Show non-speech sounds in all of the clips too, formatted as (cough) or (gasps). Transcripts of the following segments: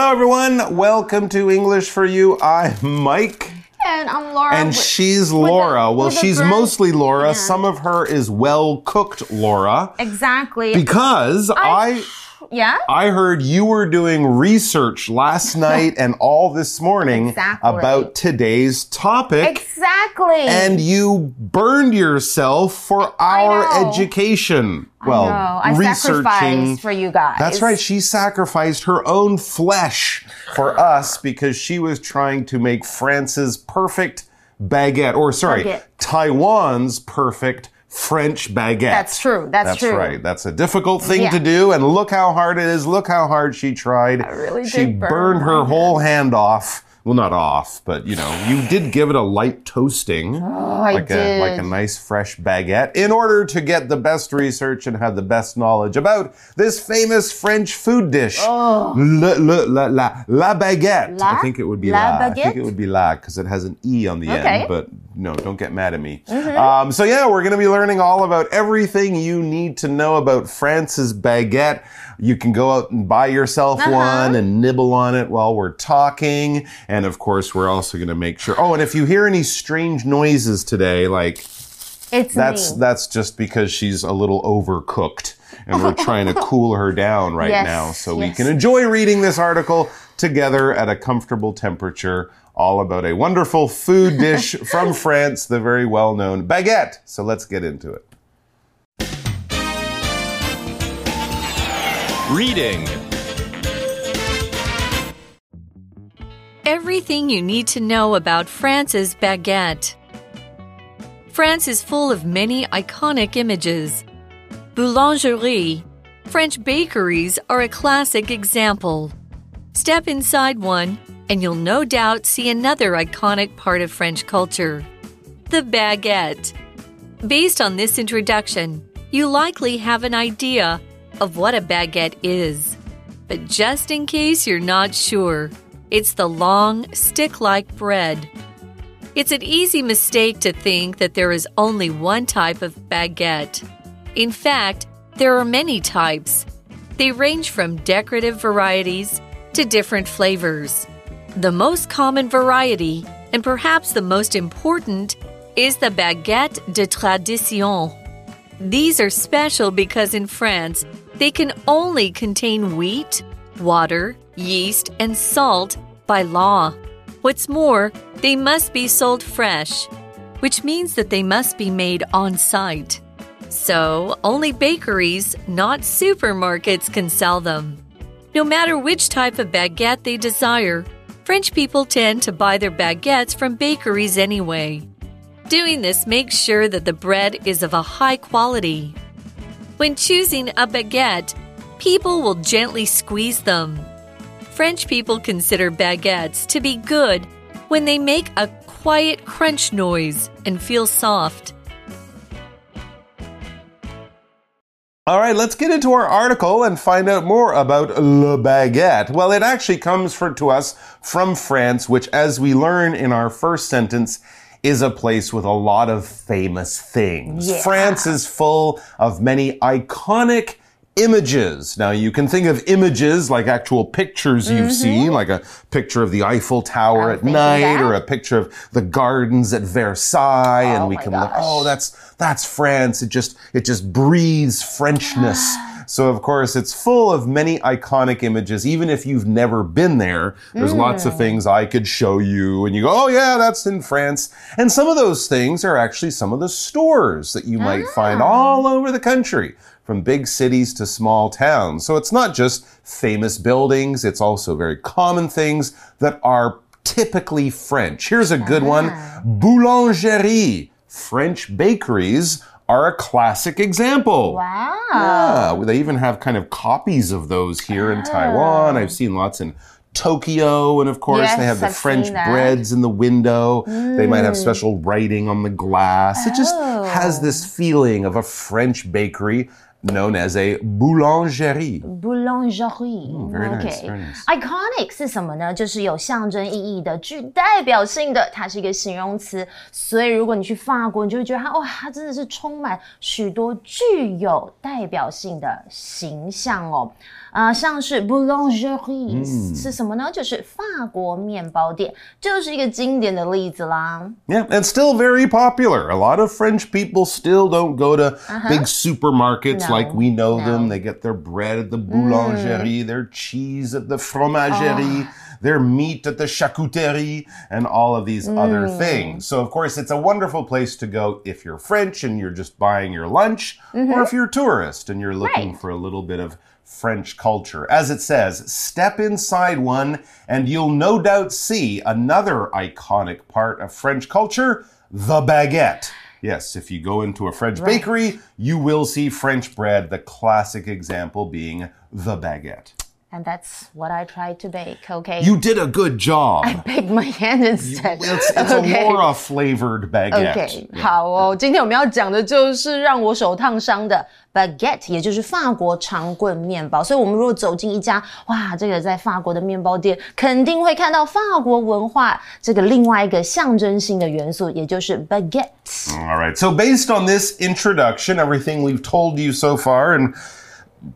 Hello, everyone. Welcome to English for You. I'm Mike. And I'm Laura. And with- she's Laura. well, she's mostly Laura. Yeah. Some of her is well cooked Laura. Exactly. Because I, yeah? I heard you were doing research last (laughs) night and all this morning Exactly. about today's topic. Exactly. and you burned yourself for our education. Well, no, I researching. sacrificed for you guys. That's right. She sacrificed her own flesh for us because she was trying to make France's perfect baguette, or sorry, Baguette. Taiwan's perfect French baguette. That's true. That's, That's true. right. That's a difficult thing Yeah. to do. And look how hard it is. Look how hard she tried. I really she did burn burned her whole hand off. Well, not off, but you know, you did give it a light toasting. Oh, like a like a nice fresh baguette in order to get the best research and have the best knowledge about this famous French food dish. Le, le, la, la, la baguette. Oh. La? I think it would be La la. I think it would be la because it has an e on the Okay. End. But no, don't get mad at me. Um, so yeah, we're going to be learning all about everything you need to know about France's baguette. You can go out and buy yourself Uh-huh. one and nibble on it while we're talking. And of course, we're also going to make sure. Oh, and if you hear any strange noises today, like It's that's me. that's just because she's a little overcooked and we're (laughs) trying to cool her down right Yes, now so we can enjoy reading this article together at a comfortable temperature all about a wonderful food dish (laughs) from France the very well-known baguette so let's get into it Reading. Everything you need to know about France's baguette. France is full of many iconic images. Boulangerie, French bakeries are a classic example. Step inside one, and you'll no doubt see another iconic part of French culture the baguette. Based on this introduction, you likely have an idea of what a baguette is. But just in case you're not sure, it's the long, stick like bread. It's an easy mistake to think that there is only one type of baguette. In fact, there are many types. They range from decorative varieties to different flavors. The most common variety, and perhaps the most important, is the baguette de tradition. These are special because in France, they can only contain wheat, water, yeast, and salt by law. What's more, they must be sold fresh, which means that they must be made on site. So, only bakeries, not supermarkets, can sell them. No matter which type of baguette they desire, French people tend to buy their baguettes from bakeries anyway. Doing this makes sure that the bread is of a high quality. When choosing a baguette, people will gently squeeze them. French people consider baguettes to be good when they make a quiet crunch noise and feel soft. All right, let's get into our article and find out more about Le Baguette. Well, it actually comes for, to us from France, which, as we learn in our first sentence, is a place with a lot of famous things. Yeah. France is full of many iconic images. Now, you can think of images like actual pictures you've seen, like a picture of the Eiffel Tower I'm at night or a picture of the gardens at Versailles, and Oh we my can look, oh, that's that's France. It just it just breathes Frenchness. So of course it's full of many iconic images. Even if you've never been there, there's lots Hmm. of things I could show you, and you go, oh yeah, that's in France. And some of those things are actually some of the stores that you might find Ah. all over the country. From big cities to small towns. So it's not just famous buildings, it's also very common things that are typically French. Here's a good one Boulangerie. French bakeries are a classic example. Wow. Yeah, they even have kind of copies of those here in Taiwan. I've seen lots in Tokyo, and of course they have the I've French breads in the window. They might have mm. special writing on the glass. It just Oh. has this oh. feeling of a French bakery known as a boulangerie. Boulangerie，、very nice, OK very nice. Iconic 是什么呢？就是有象征意义的、具代表性的，它是一个形容词。所以如果你去法国，你就会觉得它哇，它真的是充满许多具有代表性的形象哦。啊、像是 boulangerie、是什么呢？就是法国面包店，就是一个经典的例子啦。 Yeah, and still very popular. A lot of French people still don't go to big supermarkets No, like we know them. no. They get their bread at the boulangerie, their cheese at the fromagerie, their meat at the charcuterie, and all of these other mm. things. So, of course, it's a wonderful place to go if you're French and you're just buying your lunch, or mm-hmm. if you're a tourist and you're looking Right. for a little bit of French culture. As it says, step inside one and you'll no doubt see another iconic part of French culture the baguette. Yes, if you go into a French bakery, you will see French bread, the classic example being the baguette. And that's what I tried to bake. Okay. You did a good job. bake my hand instead. It's, it's Okay. a Laura flavored baguette. OK，好哦，今天我们要讲的就是让我手烫伤的 baguette，也就是法国长棍面包。所以，我们如果走进一家哇，这个在法国的面包店，肯定会看到法国文化这个另外一个象征性的元素，也就是 baguette。 All right. So, based on this introduction, everything we've told you so far, and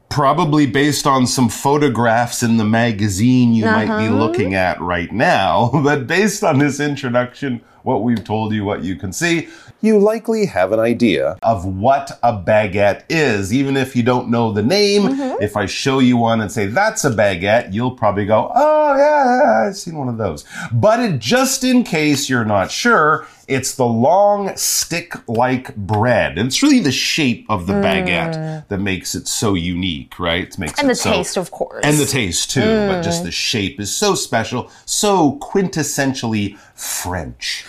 probably based on some photographs in the magazine you might be uh-huh. looking at right now, (laughs) but based on this introduction, what we've told you, what you can see, you likely have an idea of what a baguette is. Even if you don't know the name, mm-hmm. if I show you one and say, that's a baguette, you'll probably go, oh, yeah, yeah, I've seen one of those. But it, just in case you're not sure, it's the long stick like bread. And it's really the shape of the baguette mm. that makes it so unique, right? It makes And it the so- taste, of course. and the taste too, but just mm. the shape is so special, so quintessentially French.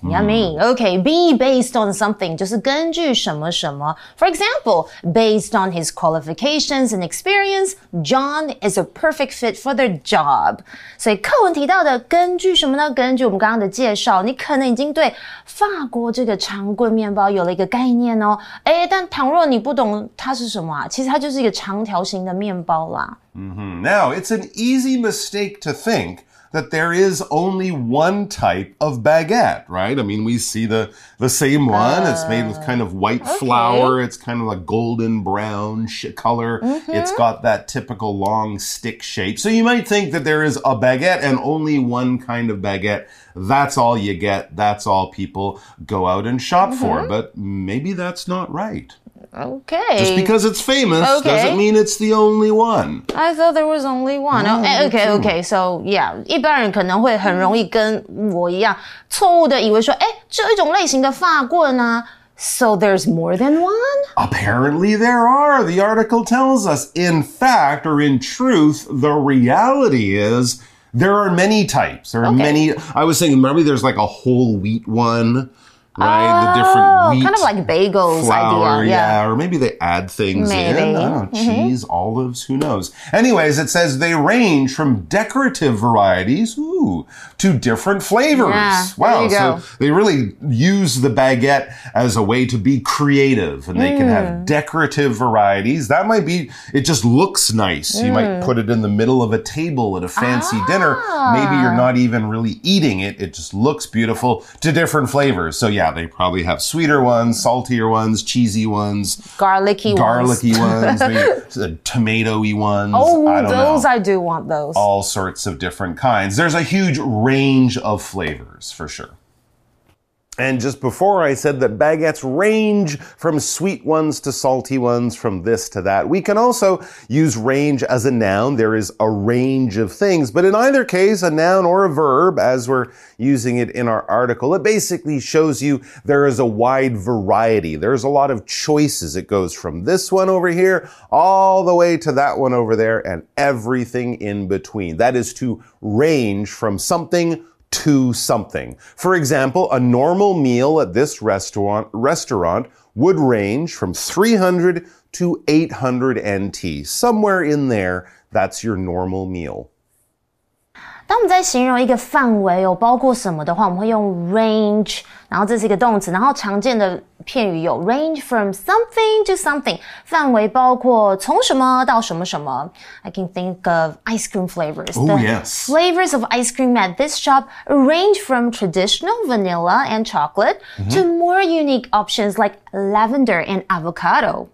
Yummy. Okay, be based on something 就是根据什么什么。For example, based on his qualifications and experience, John is a perfect fit for the job. 所以课文提到的根据什么呢？根据我们刚刚的介绍，你可能已经对法国这个长棍面包有了一个概念哦。诶，但倘若你不懂它是什么啊，其实它就是一个长条形的面包啦。 Now, it's an easy mistake to think that there is only one type of baguette, right? I mean, we see the the same one. it's made with kind of white ah, flour. It's kind of a golden brown sh- color. Mm-hmm. It's got that typical long stick shape. So you might think that there is a baguette and only one kind of baguette. That's all you get. That's all people go out and shop for. Mm-hmm. But maybe that's not right. Okay. Just because it's famous Okay. doesn't mean it's the only one. I thought there was only one. Oh, eh, okay, okay. So yeah，一般人可能会很容易跟我一样错误的以为说，哎，这一种类型的发棍啊。So there's more than one? Apparently, there are. The article tells us. In fact, or in truth, the reality is there are many types. There are many. I was saying, maybe there's like a whole wheat one, right? the Oh, different wheat. kind of like bagels flour, idea. yeah. Yeah. or maybe they add things Maybe. Mm-hmm. in. I don't know, cheese, olives, who knows? Anyways, it says they range from decorative varieties, ooh, to different flavors. Yeah, wow, you so they really use the baguette as a way to be creative, and they can Mm. have decorative varieties. That might be. It just looks nice. You Mm. might put it in the middle of a table at a fancy dinner. Maybe Ah. you're not even really eating it. It just looks beautiful to different flavors. So yeah, they probably have sweeter ones, saltier ones, cheesy ones, Garlicky ones. garlicky ones, maybe (laughs) uh, tomatoey ones. Oh, I don't those know. I do want those. All sorts of different kinds. There's a huge range of flavors for sure. And just before I said that baguettes range from sweet ones to salty ones, from this to that. We can also use range as a noun. There is a range of things, but in either case, a noun or a verb, as we're using it in our article, it basically shows you there is a wide variety. There's a lot of choices. It goes from this one over here all the way to that one over there and everything in between. That is to range from something to something. For example, a normal meal at this restaurant restaurant would range from 300 to 800 NT. Somewhere in there, that's your normal meal. 当我们在形容一个范围有包括什么的话，我们会用 range，然后这是一个动词，然后常见的片语有 range from something to something，范围包括从什么到什么什么。I can think of ice cream flavors. Oh, The yes. Flavors of ice cream at this shop range from traditional vanilla and chocolate to more unique options like lavender and avocado.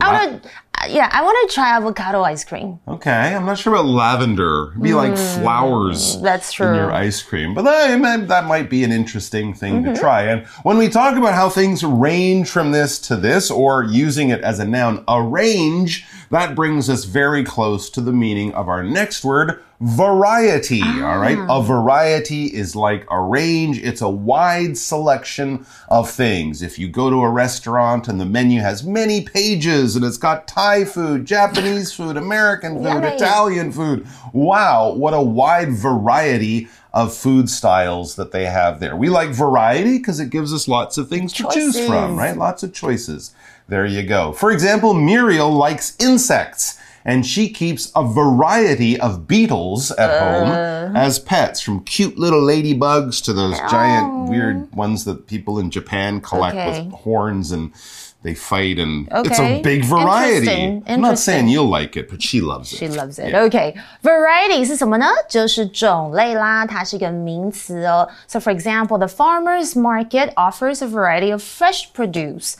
I would yeah, I want to try avocado ice cream. Okay, I'm not sure about lavender. It'd be like flowers Hmm, That's in your ice cream. But that, might- that might be an interesting thing Mm-hmm. to try. And when we talk about how things range from this to this, or using it as a noun, arrange, that brings us very close to the meaning of our next word, variety. All right. Ah. A variety is like a range. It's a wide selection of things. If you go to a restaurant and the menu has many pages and it's got Thai food, Japanese food, American food, Yummy. Italian food. Wow. What a wide variety of food styles that they have there. We like variety because it gives us lots of things to choose from, right? Lots of choices. There you go. For example, Muriel likes insects and she keeps a variety of beetles at Uh. home as pets, from cute little ladybugs to those giant weird ones that people in Japan collect Okay. with horns and they fight and it's a Okay. big variety. Interesting. I'm not saying Interesting. you'll like it, but she loves it. She loves it. Okay. Variety 是什么呢？就是种类啦，它是一个名词哦。So for example, the farmers market offers a variety of fresh produce,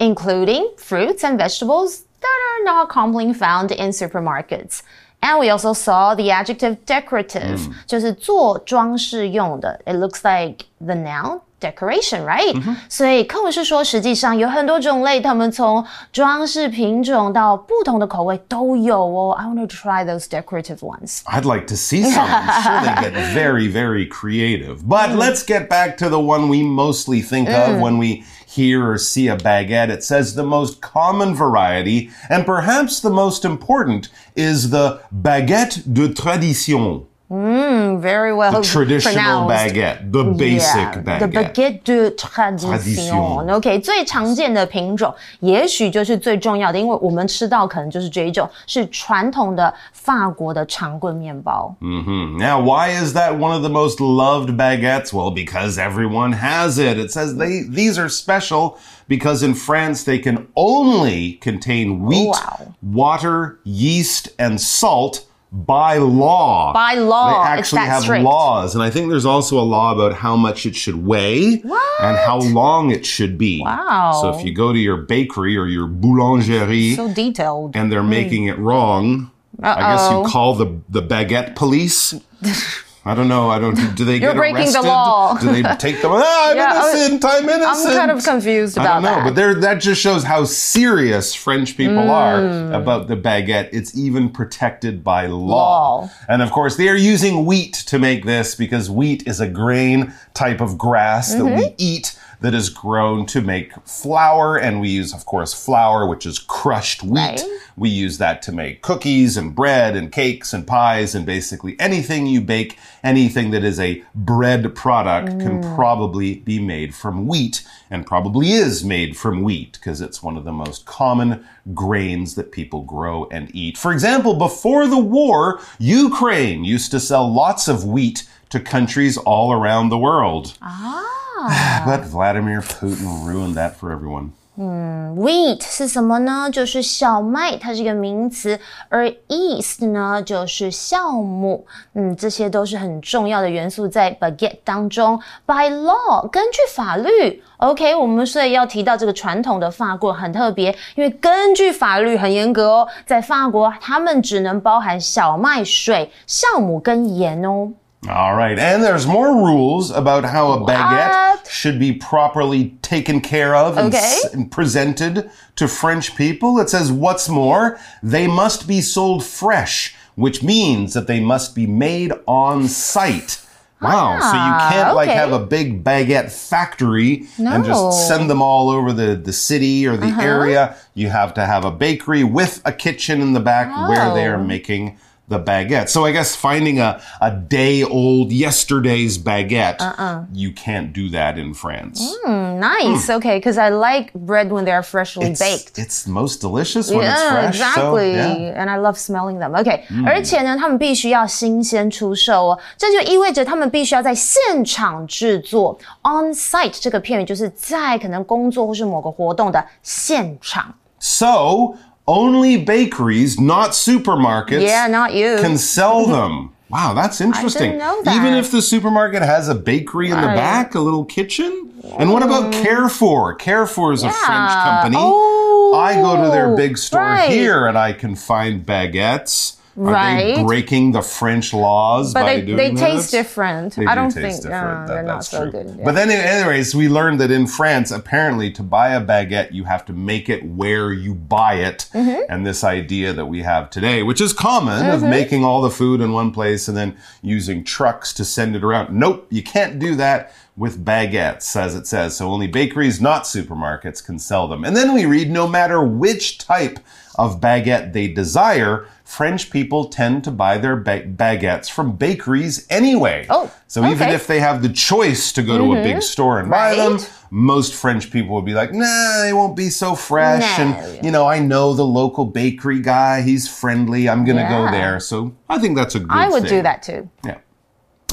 including fruits and vegetables that are not commonly found in supermarkets. And we also saw the adjective decorative, 就是做装饰用的。It looks like the noun decoration, right? 所以课文是说，实际上有很多种类，它们从装饰品种到不同的口味都有哦。I want to try those decorative ones. I'd like to see some. I'm sure they get (laughs) very, very creative. But let's get back to the one we mostly think of when we hear or see a baguette. It says the most common variety, and perhaps the most important, is the baguette de tradition. Very well The traditional pronounced. baguette, the basic Yeah, baguette. The baguette de tradition. Tradition. OK，最常见的品种，也许就是最重要的，因为我们吃到可能就是这一种，是传统的法国的长棍面包。 Hmm. Now, why is that one of the most loved baguettes? Well, because everyone has it. It says they these are special because in France they can only contain wheat, Wow. water, yeast, and salt by law. By law, They actually have strict. laws, and I think there's also a law about how much it should weigh and how long it should be. Wow. So if you go to your bakery or your boulangerie So detailed. and they're mm. making it wrong, I guess you call the the baguette police. (laughs) I don't know. I don't. Do they You're get breaking the arrested? law. Do they take them? Ah, I'm Yeah, innocent. I'm innocent. I'm kind of confused about I don't know, that. but there that just shows how serious French people Mm. are about the baguette. It's even protected by law. Law. And of course, they are using wheat to make this because wheat is a grain type of grass that we Mm-hmm. eat that is grown to make flour. And we use, of course, flour, which is crushed wheat. Right. We use that to make cookies and bread and cakes and pies and basically anything you bake, anything that is a bread product can probably be made from wheat and probably is made from wheat because it's one of the most common grains that people grow and eat. For example, before the war, Ukraine used to sell lots of wheat to countries all around the world. Ah. (sighs) but Vladimir Putin ruined that for everyone. 嗯 Wheat 是什么呢？就是小麦，它是一个名词，而 yeast 呢就是酵母。嗯，这些都是很重要的元素在 baguette 当中。By law，根据法律，OK，我们所以要提到这个传统的法国很特别，因为根据法律很严格哦，在法国他们只能包含小麦、水、酵母跟盐哦。All right, and there's more rules about how a baguette What? should be properly taken care of and, Okay. and presented to French people. It says, what's more, they must be sold fresh, which means that they must be made on site. Wow, so you ah, can't like have a big baguette factory and just send them all over the, the city or the uh-huh. area. You have to have a bakery with a kitchen in the back where they are Oh. making the baguette. So I guess finding a, a day old yesterday's baguette, Uh-uh. you can't do that in France. Nice, okay, because I like bread when they are freshly It's, baked. it's most delicious when it's Yeah, fresh. so, exactly. yeah. And I love smelling them. OK，、而且呢，他们必须要新鲜出售哦，这就意味着他们必须要在现场制作。On site 这个片语就是在可能工作或是某个活动的现场。 So only bakeries, not supermarkets, Yeah, not you. can sell (laughs) them. Wow, that's interesting. know that. Even if the supermarket has a bakery in the Right. back, a little kitchen. And what about mm. Carrefour? Carrefour is a French company. Oh, I go to their oh, big store right. here and I can find baguettes. Right. breaking the French laws But by they, doing they this? taste different. They I do don't taste think different. no, That- they're not so true. good. yeah. But then, anyways, we learned that in France, apparently, to buy a baguette, you have to make it where you buy it. Mm-hmm. And this idea that we have today, which is common, of Mm-hmm. making all the food in one place and then using trucks to send it around. Nope, you can't do that with baguettes, as it says. So only bakeries, not supermarkets, can sell them. And then we read no matter which type of baguette they desire, French people tend to buy their ba- baguettes from bakeries anyway. Oh, so even if they have the choice to go to a mm-hmm. big store and buy them, most French people would be like, nah, they won't be so fresh. No. And, you know, I know the local bakery guy. He's friendly. I'm going to go there. So I think that's a good I would thing. do that too. Yeah.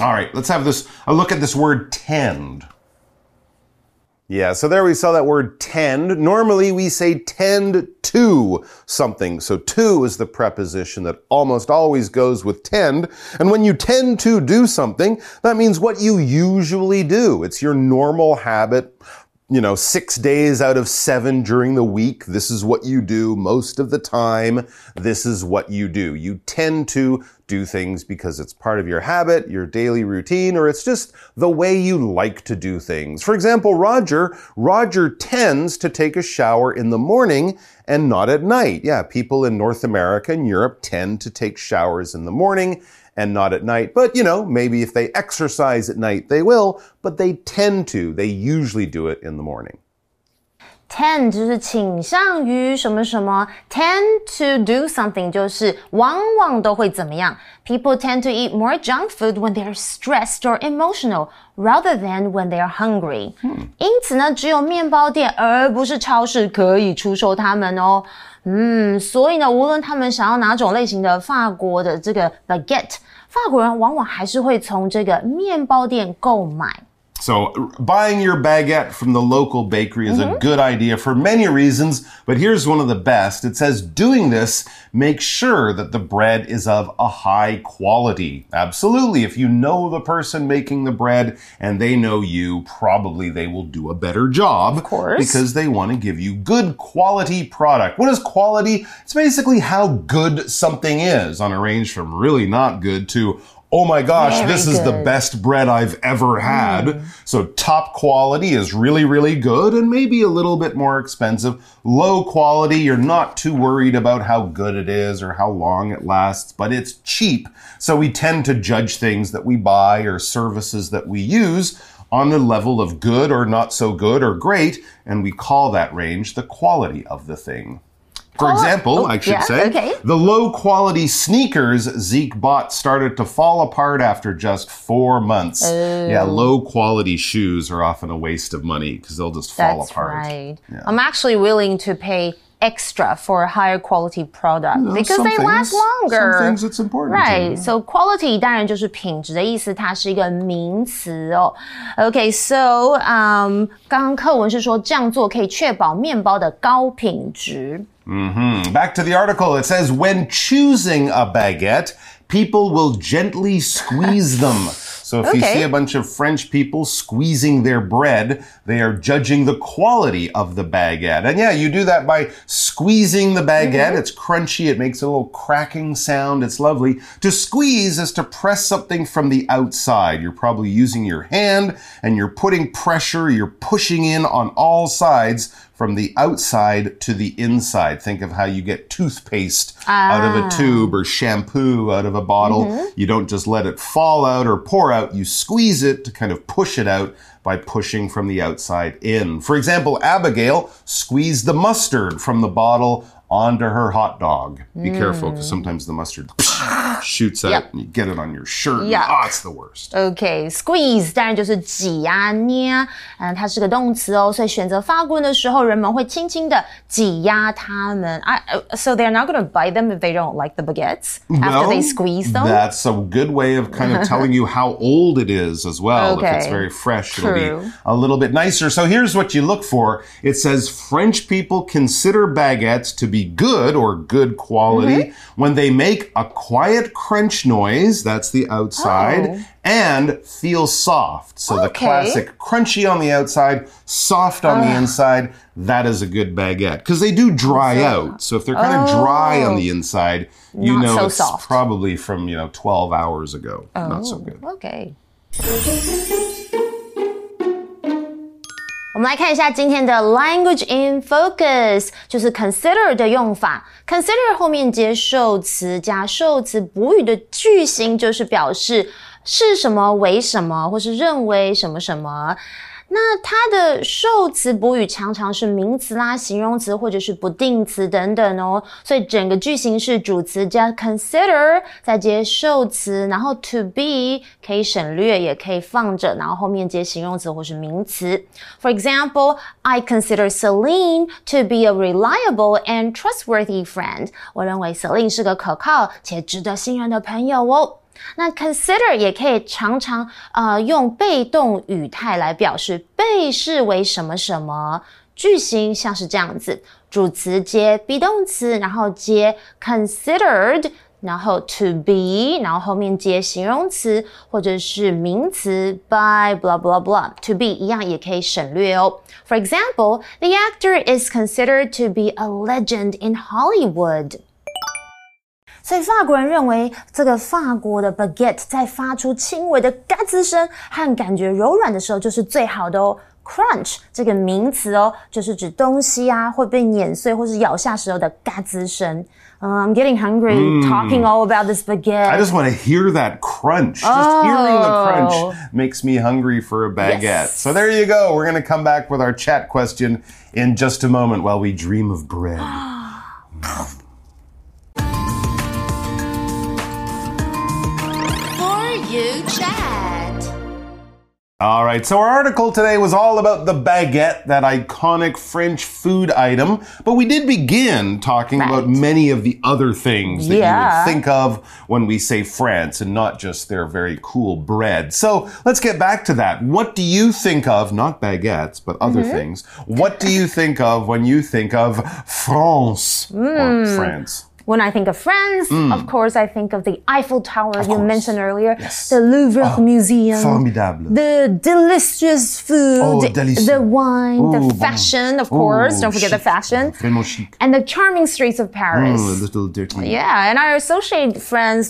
All right, let's have this a look at this word tend. Yeah, so there we saw that word tend. Normally we say tend to something. So to is the preposition that almost always goes with tend. And when you tend to do something, that means what you usually do. It's your normal habit. You know, six days out of seven during the week, this is what you do most of the time. This is what you do. You tend to do things because it's part of your habit, your daily routine, or it's just the way you like to do things. For example, Roger, Roger tends to take a shower in the morning and not at night. Yeah, people in North America and Europe tend to take showers in the morning and not at night. But, you know, maybe if they exercise at night, they will, but they tend to. They usually do it in the morning. Tend 就是倾向于什么什么，tend to do something 就是往往都会怎么样。People tend to eat more junk food when they are stressed or emotional rather than when they are hungry。因此呢，只有面包店而不是超市可以出售它们哦。 嗯，所以呢，无论他们想要哪种类型的法国的这个 baguette，法国人往往还是会从这个面包店购买。So, buying your baguette from the local bakery is a mm-hmm. good idea for many reasons, but here's one of the best. It says doing this makes sure that the bread is of a high quality. Absolutely. If you know the person making the bread and they know you, probably they will do a better job. Of course. Because they want to give you good quality product. What is quality? It's basically how good something is on a range from really not good to Oh my gosh, Very this is the best bread I've ever had. Hmm. So top quality is really, really good and maybe a little bit more expensive. Low quality, you're not too worried about how good it is or how long it lasts, but it's cheap. So we tend to judge things that we buy or services that we use on the level of good or not so good or great, and we call that range the quality of the thing. For example, oh, I should yeah, say, okay. the low quality sneakers Zeke bought started to fall apart after just four months. Yeah, Oh. low quality shoes are often a waste of money because they'll just fall That's apart. right. I'm actually willing to pay extra for a higher quality product because some they last things- longer. some things it's important to. Right. So quality 当然就是品质的意思，它是一个名词哦。Okay, so um, 刚刚课文是说这样做可以确保面包的高品质。 Hmm. Back to the article, it says when choosing a baguette, people will gently squeeze (laughs) them. So if you see a bunch of French people squeezing their bread, they are judging the quality of the baguette. And yeah, you do that by squeezing the baguette. It's crunchy. It makes a little cracking sound. It's lovely. To squeeze is to press something from the outside. You're probably using your hand and you're putting pressure. You're pushing in on all sides from the outside to the inside. Think of how you get toothpaste out of a ah. tube or shampoo out of a bottle. Mm-hmm. You don't just let it fall out or pour out. You squeeze it to kind of push it out by pushing from the outside in. For example, Abigail squeezed the mustard from the bottle onto her hot dog. Be careful because mm. sometimes the mustard (laughs) shoots out Yep. and you get it on your shirt. Yuck. Ah, it's the worst. OK, squeeze 当然就是挤啊、捏啊，嗯，它是个动词哦，所以选择法棍的时候，人们会轻轻的挤压它们。I, so they're not going to buy them if they don't like the baguettes after they Well, squeeze them. That's a good way of kind of telling you how old it is as well. If it's Okay. very fresh, it'll True. be a little bit nicer. So here's what you look for. It says French people consider baguettes to be good or good quality Mm-hmm. when they make a quiet crunch noise, that's the outside, Oh. and feel soft. So the classic crunchy on the outside, soft on the ah. inside, that is a good baguette. Because they do dry out. So if they're kind of dry on the oh. inside, you Not know so it's soft. probably from, you know, 12 hours ago. Not so oh, good. OK。我们来看一下今天的 language in focus，就是 consider 的用法。consider 后面接受词加受词补语的句型，就是表示是什么为什么，或是认为什么什么。那它的受词补语常常是名词啦、形容词或者是不定词等等哦，所以整个句型是主词加 consider，再接受词，然后 to be 可以省略，也可以放着，然后后面接形容词或是名词。For example, I consider Celine to be a reliable and trustworthy friend. 我认为 Celine 是个可靠且值得信任的朋友哦。那 consider 也可以常常呃用被动语态来表示被视为什么什么。句型像是这样子，主词接 be 动词，然后接 considered，然后 to be，然后后面接形容词或者是名词 by blah blah blah。to be 一样也可以省略哦。For example, the actor is considered to be a legend in Hollywood. 所以法国人认为，这个法国的 baguette 在发出轻微的嘎吱声和感觉柔软的时候，就是最好的哦。Crunch 这个名词哦，就是指东西啊会被碾碎或是咬下时候的嘎吱声。Um, I'm getting hungry talking all about this baguette. I just want to hear that crunch. Just hearing the Oh. crunch makes me hungry for a baguette. Yes. So there you go. We're going to come back with our chat question in just a moment while we dream of bread. (gasps) You chat. All right, so our article today was all about the baguette, that iconic French food item. But we did begin talking about many of the other things that you would think of when we say France and not just their very cool bread. So let's get back to that. What do you think of, not baguettes, but other Mm-hmm. things? What do you think of when you think of France or Mm. France? When I think of France, of course, I think of the Eiffel Tower you course. mentioned earlier, Yes. the Louvre Museum, Formidable. the delicious food, Oh, the wine, Oh, the bon. fashion, of course. Oh, Don't forget the fashion. Chic. And the charming streets of Paris. Oh, a little dirty. Yeah, and I associate France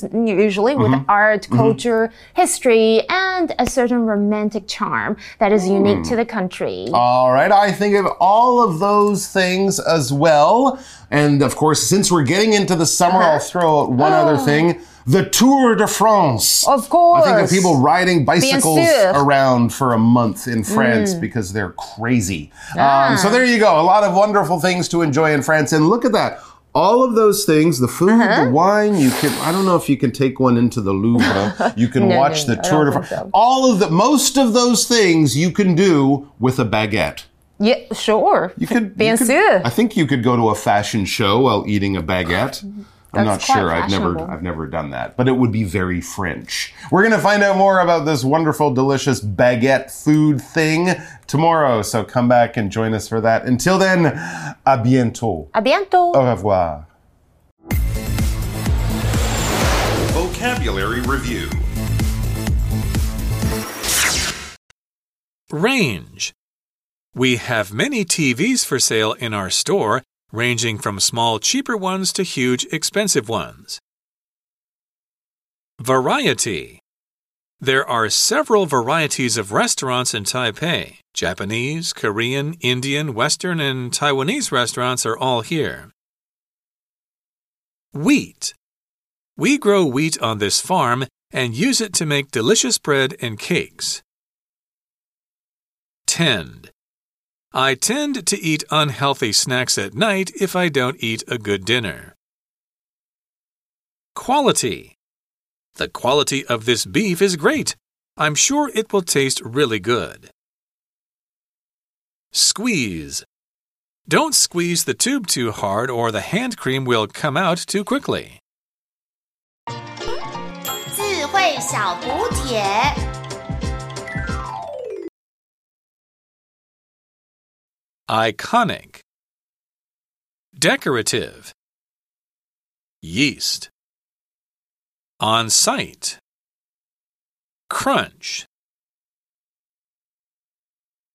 usually with Mm-hmm. art, culture, history, and a certain romantic charm that is unique Mm. to the country. All right, I think of all of those things as well. And of course, since we're getting into the summer, Uh-huh. I'll throw out one other thing. The Tour de France. Oh. Of course. I think of people riding bicycles around for a month in France Mm. because they're crazy. Ah. Um, so there you go. A lot of wonderful things to enjoy in France. And look at that. All of those things, the food, Uh-huh. the wine, you can, I don't know if you can take one into the Louvre. You can (laughs) No, watch no, the Tour de France. so. All of the, most of those things you can do with a baguette. Yeah, sure. You could, Bien you could- sûr. I think you could go to a fashion show while eating a baguette. (gasps) I'm not That's quite sure. I've never. I've never done that, but it would be very French. We're going to find out more about this wonderful, delicious baguette food thing tomorrow. So come back and join us for that. Until then, à bientôt. A bientôt. Au revoir. Vocabulary Review Range. We have many TVs for sale in our store, ranging from small, cheaper ones to huge, expensive ones. Variety. There are several varieties of restaurants in Taipei. Japanese, Korean, Indian, Western, and Taiwanese restaurants are all here. Wheat. We grow wheat on this farm and use it to make delicious bread and cakes. Tend. I tend to eat unhealthy snacks at night if I don't eat a good dinner. Quality. The quality of this beef is great. I'm sure it will taste really good. Squeeze. Don't squeeze the tube too hard or the hand cream will come out too quickly. 智慧小补帖。 Iconic. Decorative. Yeast. On site. Crunch.